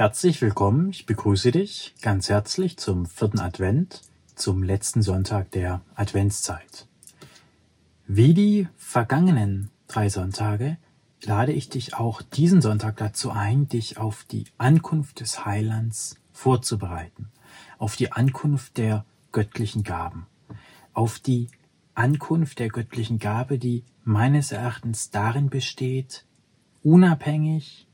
Herzlich willkommen, ich begrüße dich ganz herzlich zum vierten Advent, zum letzten Sonntag der Adventszeit. Wie die vergangenen drei Sonntage lade ich dich auch diesen Sonntag dazu ein, dich auf die Ankunft des Heilands vorzubereiten, auf die Ankunft der göttlichen Gaben, auf die Ankunft der göttlichen Gabe, die meines Erachtens darin besteht, unabhängig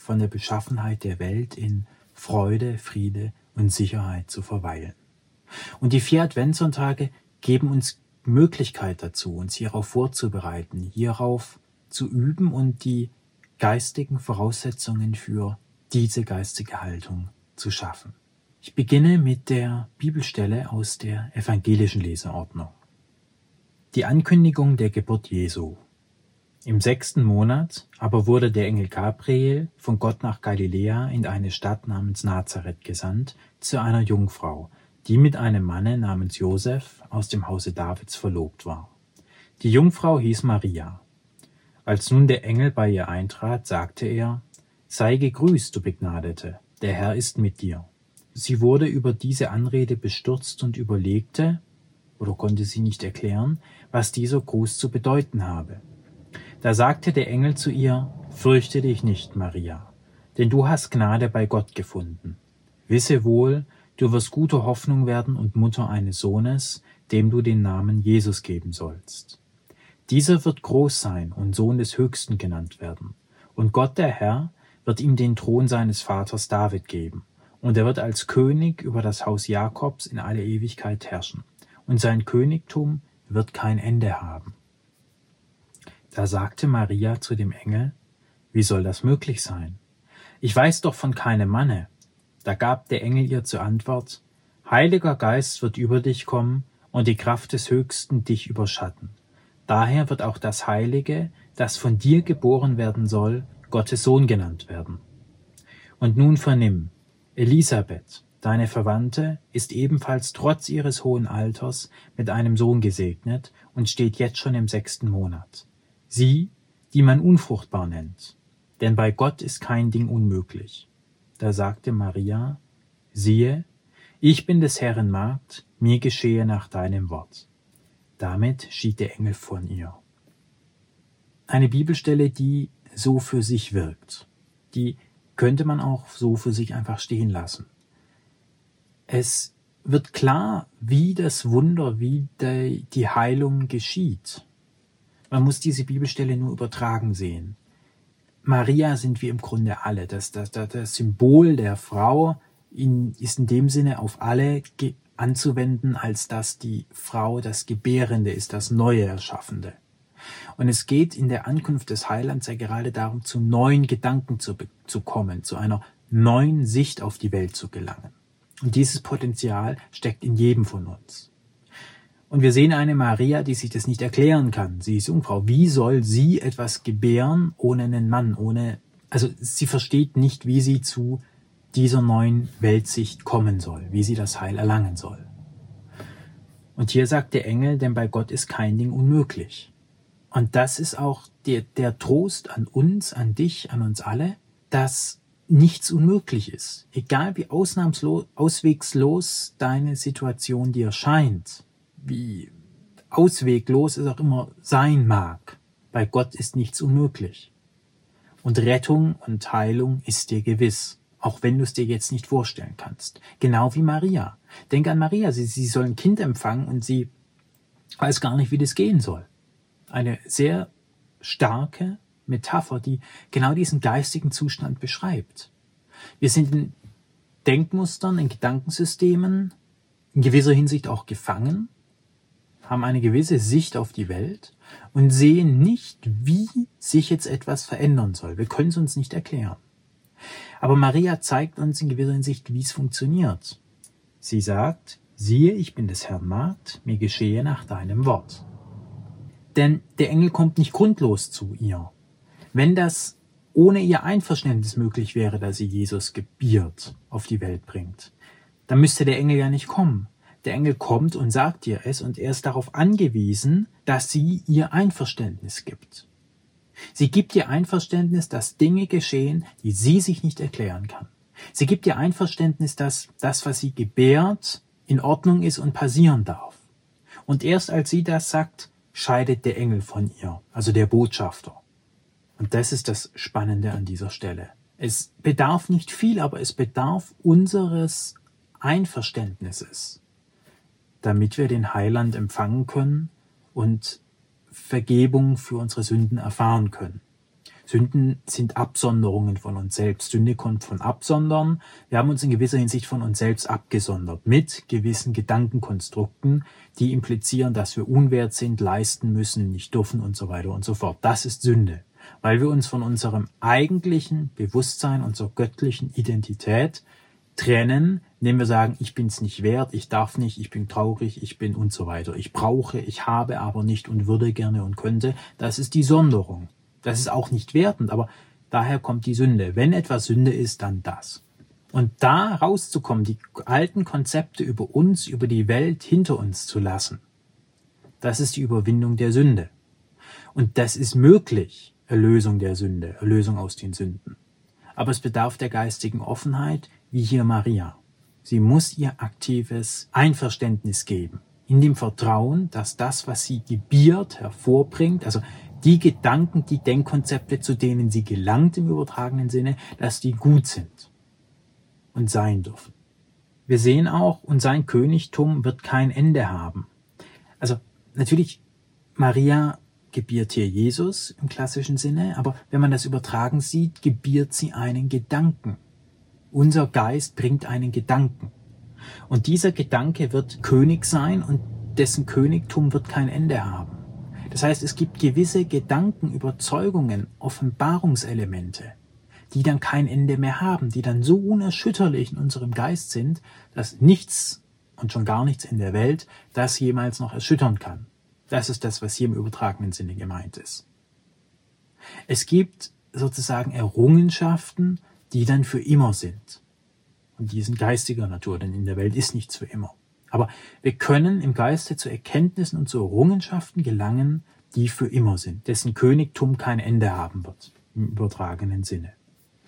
von der Beschaffenheit der Welt in Freude, Friede und Sicherheit zu verweilen. Und die vier Adventssonntage geben uns Möglichkeit dazu, uns hierauf vorzubereiten, hierauf zu üben und die geistigen Voraussetzungen für diese geistige Haltung zu schaffen. Ich beginne mit der Bibelstelle aus der evangelischen Leseordnung. Die Ankündigung der Geburt Jesu. Im sechsten Monat aber wurde der Engel Gabriel von Gott nach Galiläa in eine Stadt namens Nazareth gesandt zu einer Jungfrau, die mit einem Manne namens Josef aus dem Hause Davids verlobt war. Die Jungfrau hieß Maria. Als nun der Engel bei ihr eintrat, sagte er, Sei gegrüßt, du Begnadete, der Herr ist mit dir. Sie wurde über diese Anrede bestürzt und überlegte, oder konnte sie nicht erklären, was dieser Gruß zu bedeuten habe. Da sagte der Engel zu ihr, Fürchte dich nicht, Maria, denn du hast Gnade bei Gott gefunden. Wisse wohl, du wirst gute Hoffnung werden und Mutter eines Sohnes, dem du den Namen Jesus geben sollst. Dieser wird groß sein und Sohn des Höchsten genannt werden. Und Gott der Herr wird ihm den Thron seines Vaters David geben. Und er wird als König über das Haus Jakobs in alle Ewigkeit herrschen. Und sein Königtum wird kein Ende haben. Da sagte Maria zu dem Engel, wie soll das möglich sein? Ich weiß doch von keinem Manne. Da gab der Engel ihr zur Antwort, Heiliger Geist wird über dich kommen und die Kraft des Höchsten dich überschatten. Daher wird auch das Heilige, das von dir geboren werden soll, Gottes Sohn genannt werden. Und nun vernimm, Elisabeth, deine Verwandte, ist ebenfalls trotz ihres hohen Alters mit einem Sohn gesegnet und steht jetzt schon im sechsten Monat sie, die man unfruchtbar nennt, denn bei Gott ist kein Ding unmöglich. Da sagte Maria, siehe, ich bin des Herrn Magd, mir geschehe nach deinem Wort. Damit schied der Engel von ihr. Eine Bibelstelle, die so für sich wirkt. Die könnte man auch so für sich einfach stehen lassen. Es wird klar, wie das Wunder, wie die Heilung geschieht. Man muss diese Bibelstelle nur übertragen sehen. Maria sind wir im Grunde alle. Das, das, das, Symbol der Frau in, ist in dem Sinne auf alle anzuwenden, als dass die Frau das Gebärende ist, das Neue Erschaffende. Und es geht in der Ankunft des Heilands ja gerade darum, zu neuen Gedanken zu, zu kommen, zu einer neuen Sicht auf die Welt zu gelangen. Und dieses Potenzial steckt in jedem von uns. Und wir sehen eine Maria, die sich das nicht erklären kann. Sie ist Jungfrau. Wie soll sie etwas gebären ohne einen Mann, ohne, also sie versteht nicht, wie sie zu dieser neuen Weltsicht kommen soll, wie sie das Heil erlangen soll. Und hier sagt der Engel, denn bei Gott ist kein Ding unmöglich. Und das ist auch der, der Trost an uns, an dich, an uns alle, dass nichts unmöglich ist. Egal wie ausnahmslos, auswegslos deine Situation dir scheint, wie ausweglos es auch immer sein mag, bei Gott ist nichts unmöglich. Und Rettung und Heilung ist dir gewiss, auch wenn du es dir jetzt nicht vorstellen kannst. Genau wie Maria. Denk an Maria, sie, sie soll ein Kind empfangen und sie weiß gar nicht, wie das gehen soll. Eine sehr starke Metapher, die genau diesen geistigen Zustand beschreibt. Wir sind in Denkmustern, in Gedankensystemen, in gewisser Hinsicht auch gefangen haben eine gewisse Sicht auf die Welt und sehen nicht, wie sich jetzt etwas verändern soll. Wir können es uns nicht erklären. Aber Maria zeigt uns in gewisser Hinsicht, wie es funktioniert. Sie sagt, siehe, ich bin des Herrn Magd, mir geschehe nach deinem Wort. Denn der Engel kommt nicht grundlos zu ihr. Wenn das ohne ihr Einverständnis möglich wäre, dass sie Jesus gebiert auf die Welt bringt, dann müsste der Engel ja nicht kommen. Der Engel kommt und sagt ihr es und er ist darauf angewiesen, dass sie ihr Einverständnis gibt. Sie gibt ihr Einverständnis, dass Dinge geschehen, die sie sich nicht erklären kann. Sie gibt ihr Einverständnis, dass das, was sie gebärt, in Ordnung ist und passieren darf. Und erst als sie das sagt, scheidet der Engel von ihr, also der Botschafter. Und das ist das Spannende an dieser Stelle. Es bedarf nicht viel, aber es bedarf unseres Einverständnisses, damit wir den Heiland empfangen können und Vergebung für unsere Sünden erfahren können. Sünden sind Absonderungen von uns selbst. Sünde kommt von Absondern. Wir haben uns in gewisser Hinsicht von uns selbst abgesondert mit gewissen Gedankenkonstrukten, die implizieren, dass wir unwert sind, leisten müssen, nicht dürfen und so weiter und so fort. Das ist Sünde, weil wir uns von unserem eigentlichen Bewusstsein, unserer göttlichen Identität trennen, indem wir sagen, ich bin's nicht wert, ich darf nicht, ich bin traurig, ich bin und so weiter. Ich brauche, ich habe aber nicht und würde gerne und könnte. Das ist die Sonderung. Das ist auch nicht wertend, aber daher kommt die Sünde. Wenn etwas Sünde ist, dann das. Und da rauszukommen, die alten Konzepte über uns, über die Welt hinter uns zu lassen, das ist die Überwindung der Sünde. Und das ist möglich, Erlösung der Sünde, Erlösung aus den Sünden. Aber es bedarf der geistigen Offenheit, wie hier Maria. Sie muss ihr aktives Einverständnis geben, in dem Vertrauen, dass das, was sie gebiert, hervorbringt, also die Gedanken, die Denkkonzepte, zu denen sie gelangt im übertragenen Sinne, dass die gut sind und sein dürfen. Wir sehen auch, und sein Königtum wird kein Ende haben. Also natürlich, Maria gebiert hier Jesus im klassischen Sinne, aber wenn man das übertragen sieht, gebiert sie einen Gedanken. Unser Geist bringt einen Gedanken. Und dieser Gedanke wird König sein und dessen Königtum wird kein Ende haben. Das heißt, es gibt gewisse Gedanken, Überzeugungen, Offenbarungselemente, die dann kein Ende mehr haben, die dann so unerschütterlich in unserem Geist sind, dass nichts und schon gar nichts in der Welt das jemals noch erschüttern kann. Das ist das, was hier im übertragenen Sinne gemeint ist. Es gibt sozusagen Errungenschaften, die dann für immer sind. Und die sind geistiger Natur, denn in der Welt ist nichts für immer. Aber wir können im Geiste zu Erkenntnissen und zu Errungenschaften gelangen, die für immer sind, dessen Königtum kein Ende haben wird, im übertragenen Sinne.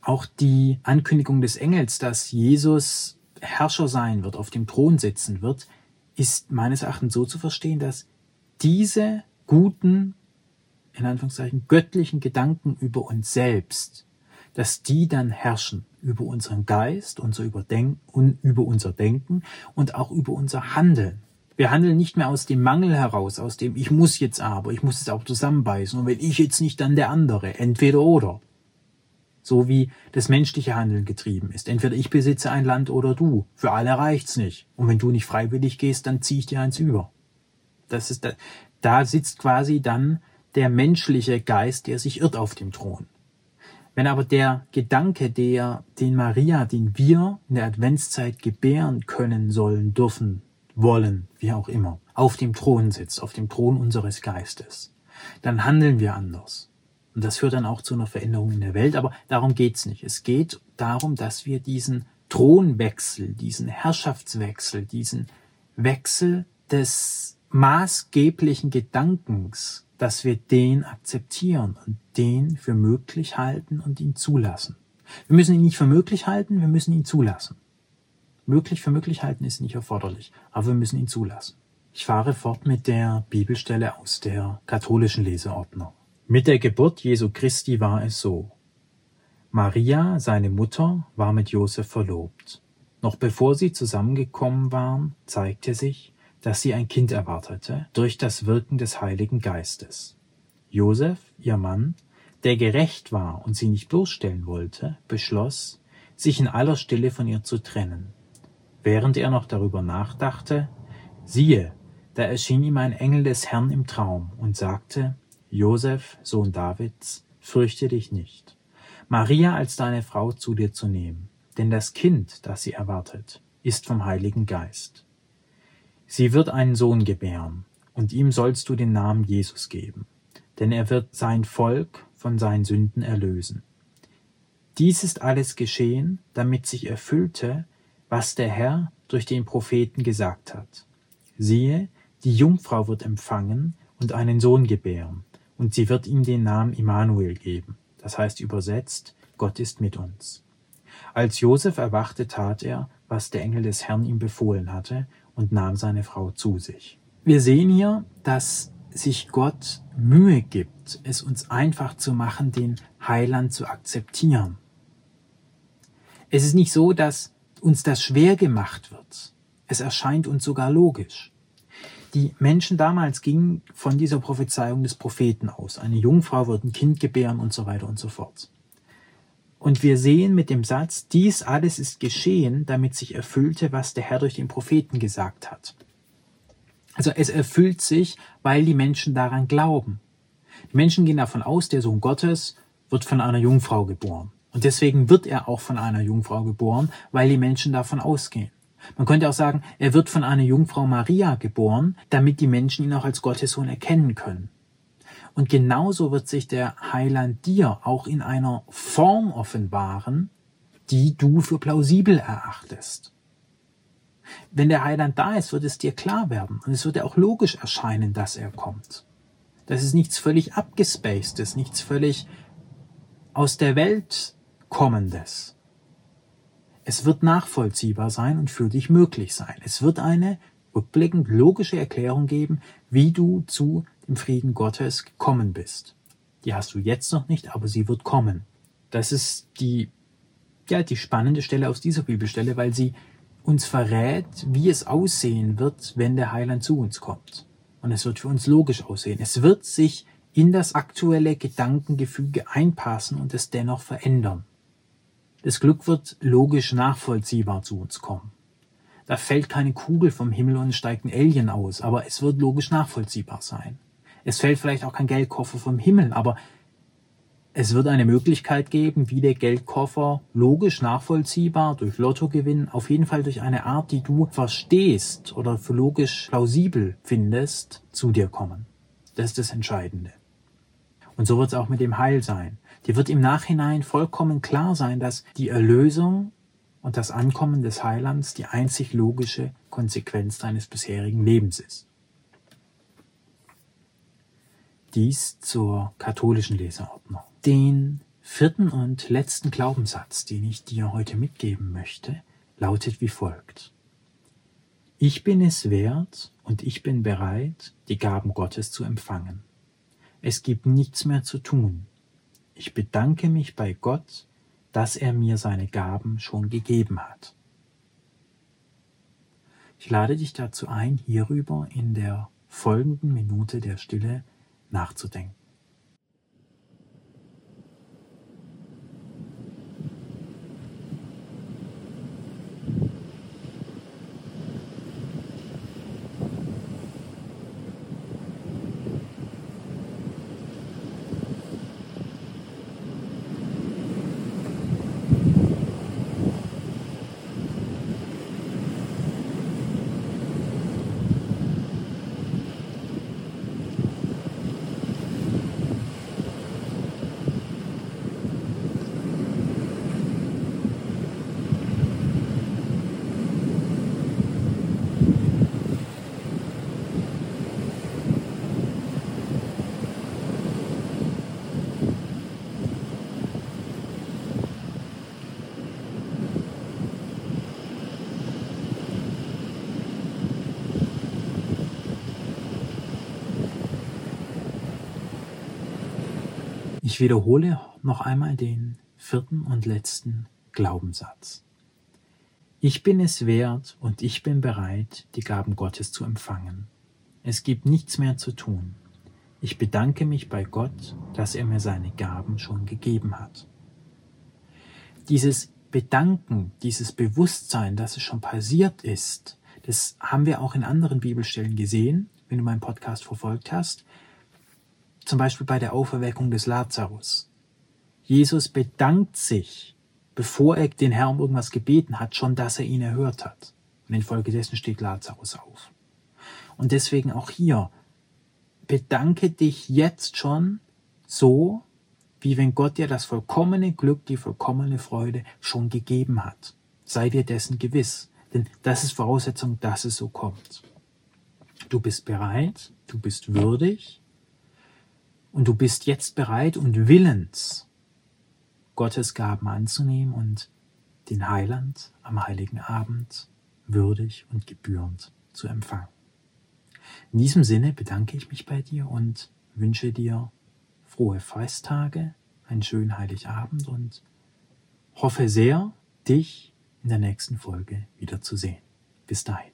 Auch die Ankündigung des Engels, dass Jesus Herrscher sein wird, auf dem Thron sitzen wird, ist meines Erachtens so zu verstehen, dass diese guten, in Anführungszeichen, göttlichen Gedanken über uns selbst, dass die dann herrschen über unseren Geist, unser Überdenken und über unser Denken und auch über unser Handeln. Wir handeln nicht mehr aus dem Mangel heraus, aus dem ich muss jetzt aber, ich muss es auch zusammenbeißen und wenn ich jetzt nicht, dann der andere, entweder oder. So wie das menschliche Handeln getrieben ist. Entweder ich besitze ein Land oder du. Für alle reicht's nicht. Und wenn du nicht freiwillig gehst, dann zieh ich dir eins über. Das ist da, da sitzt quasi dann der menschliche Geist, der sich irrt auf dem Thron. Wenn aber der Gedanke, der, den Maria, den wir in der Adventszeit gebären können, sollen, dürfen, wollen, wie auch immer, auf dem Thron sitzt, auf dem Thron unseres Geistes, dann handeln wir anders. Und das führt dann auch zu einer Veränderung in der Welt, aber darum geht's nicht. Es geht darum, dass wir diesen Thronwechsel, diesen Herrschaftswechsel, diesen Wechsel des maßgeblichen Gedankens dass wir den akzeptieren und den für möglich halten und ihn zulassen. Wir müssen ihn nicht für möglich halten, wir müssen ihn zulassen. Möglich für möglich halten ist nicht erforderlich, aber wir müssen ihn zulassen. Ich fahre fort mit der Bibelstelle aus der katholischen Leseordnung. Mit der Geburt Jesu Christi war es so. Maria, seine Mutter, war mit Josef verlobt. Noch bevor sie zusammengekommen waren, zeigte sich, dass sie ein Kind erwartete durch das Wirken des Heiligen Geistes. Josef, ihr Mann, der gerecht war und sie nicht bloßstellen wollte, beschloss, sich in aller Stille von ihr zu trennen. Während er noch darüber nachdachte, siehe, da erschien ihm ein Engel des Herrn im Traum und sagte, Josef, Sohn Davids, fürchte dich nicht, Maria als deine Frau zu dir zu nehmen, denn das Kind, das sie erwartet, ist vom Heiligen Geist. Sie wird einen Sohn gebären, und ihm sollst du den Namen Jesus geben, denn er wird sein Volk von seinen Sünden erlösen. Dies ist alles geschehen, damit sich erfüllte, was der Herr durch den Propheten gesagt hat. Siehe, die Jungfrau wird empfangen und einen Sohn gebären, und sie wird ihm den Namen Immanuel geben, das heißt übersetzt, Gott ist mit uns. Als Josef erwachte, tat er, was der Engel des Herrn ihm befohlen hatte, und nahm seine Frau zu sich. Wir sehen hier, dass sich Gott Mühe gibt, es uns einfach zu machen, den Heiland zu akzeptieren. Es ist nicht so, dass uns das schwer gemacht wird. Es erscheint uns sogar logisch. Die Menschen damals gingen von dieser Prophezeiung des Propheten aus. Eine Jungfrau wird ein Kind gebären und so weiter und so fort. Und wir sehen mit dem Satz, dies alles ist geschehen, damit sich erfüllte, was der Herr durch den Propheten gesagt hat. Also es erfüllt sich, weil die Menschen daran glauben. Die Menschen gehen davon aus, der Sohn Gottes wird von einer Jungfrau geboren. Und deswegen wird er auch von einer Jungfrau geboren, weil die Menschen davon ausgehen. Man könnte auch sagen, er wird von einer Jungfrau Maria geboren, damit die Menschen ihn auch als Gottes Sohn erkennen können. Und genauso wird sich der Heiland dir auch in einer Form offenbaren, die du für plausibel erachtest. Wenn der Heiland da ist, wird es dir klar werden und es wird dir auch logisch erscheinen, dass er kommt. Das ist nichts völlig abgespacedes, nichts völlig aus der Welt kommendes. Es wird nachvollziehbar sein und für dich möglich sein. Es wird eine rückblickend logische Erklärung geben, wie du zu dem Frieden Gottes gekommen bist. Die hast du jetzt noch nicht, aber sie wird kommen. Das ist die, ja, die spannende Stelle aus dieser Bibelstelle, weil sie uns verrät, wie es aussehen wird, wenn der Heiland zu uns kommt. Und es wird für uns logisch aussehen. Es wird sich in das aktuelle Gedankengefüge einpassen und es dennoch verändern. Das Glück wird logisch nachvollziehbar zu uns kommen. Da fällt keine Kugel vom Himmel und steigt ein Alien aus, aber es wird logisch nachvollziehbar sein. Es fällt vielleicht auch kein Geldkoffer vom Himmel, aber es wird eine Möglichkeit geben, wie der Geldkoffer logisch nachvollziehbar durch Lottogewinn, auf jeden Fall durch eine Art, die du verstehst oder für logisch plausibel findest, zu dir kommen. Das ist das Entscheidende. Und so wird es auch mit dem Heil sein. Dir wird im Nachhinein vollkommen klar sein, dass die Erlösung und das Ankommen des Heilands die einzig logische Konsequenz deines bisherigen Lebens ist. Dies zur katholischen Leseordnung den vierten und letzten Glaubenssatz, den ich dir heute mitgeben möchte, lautet wie folgt. Ich bin es wert und ich bin bereit, die Gaben Gottes zu empfangen. Es gibt nichts mehr zu tun. Ich bedanke mich bei Gott, dass er mir seine Gaben schon gegeben hat. Ich lade dich dazu ein, hierüber in der folgenden Minute der Stille nachzudenken. Ich wiederhole noch einmal den vierten und letzten Glaubenssatz. Ich bin es wert und ich bin bereit, die Gaben Gottes zu empfangen. Es gibt nichts mehr zu tun. Ich bedanke mich bei Gott, dass er mir seine Gaben schon gegeben hat. Dieses Bedanken, dieses Bewusstsein, dass es schon passiert ist, das haben wir auch in anderen Bibelstellen gesehen, wenn du meinen Podcast verfolgt hast. Zum Beispiel bei der Auferweckung des Lazarus. Jesus bedankt sich, bevor er den Herrn um irgendwas gebeten hat, schon, dass er ihn erhört hat. Und infolgedessen steht Lazarus auf. Und deswegen auch hier, bedanke dich jetzt schon so, wie wenn Gott dir das vollkommene Glück, die vollkommene Freude schon gegeben hat. Sei dir dessen gewiss, denn das ist Voraussetzung, dass es so kommt. Du bist bereit, du bist würdig, und du bist jetzt bereit und willens, Gottes Gaben anzunehmen und den Heiland am heiligen Abend würdig und gebührend zu empfangen. In diesem Sinne bedanke ich mich bei dir und wünsche dir frohe Festtage, einen schönen Heiligabend und hoffe sehr, dich in der nächsten Folge wiederzusehen. Bis dahin.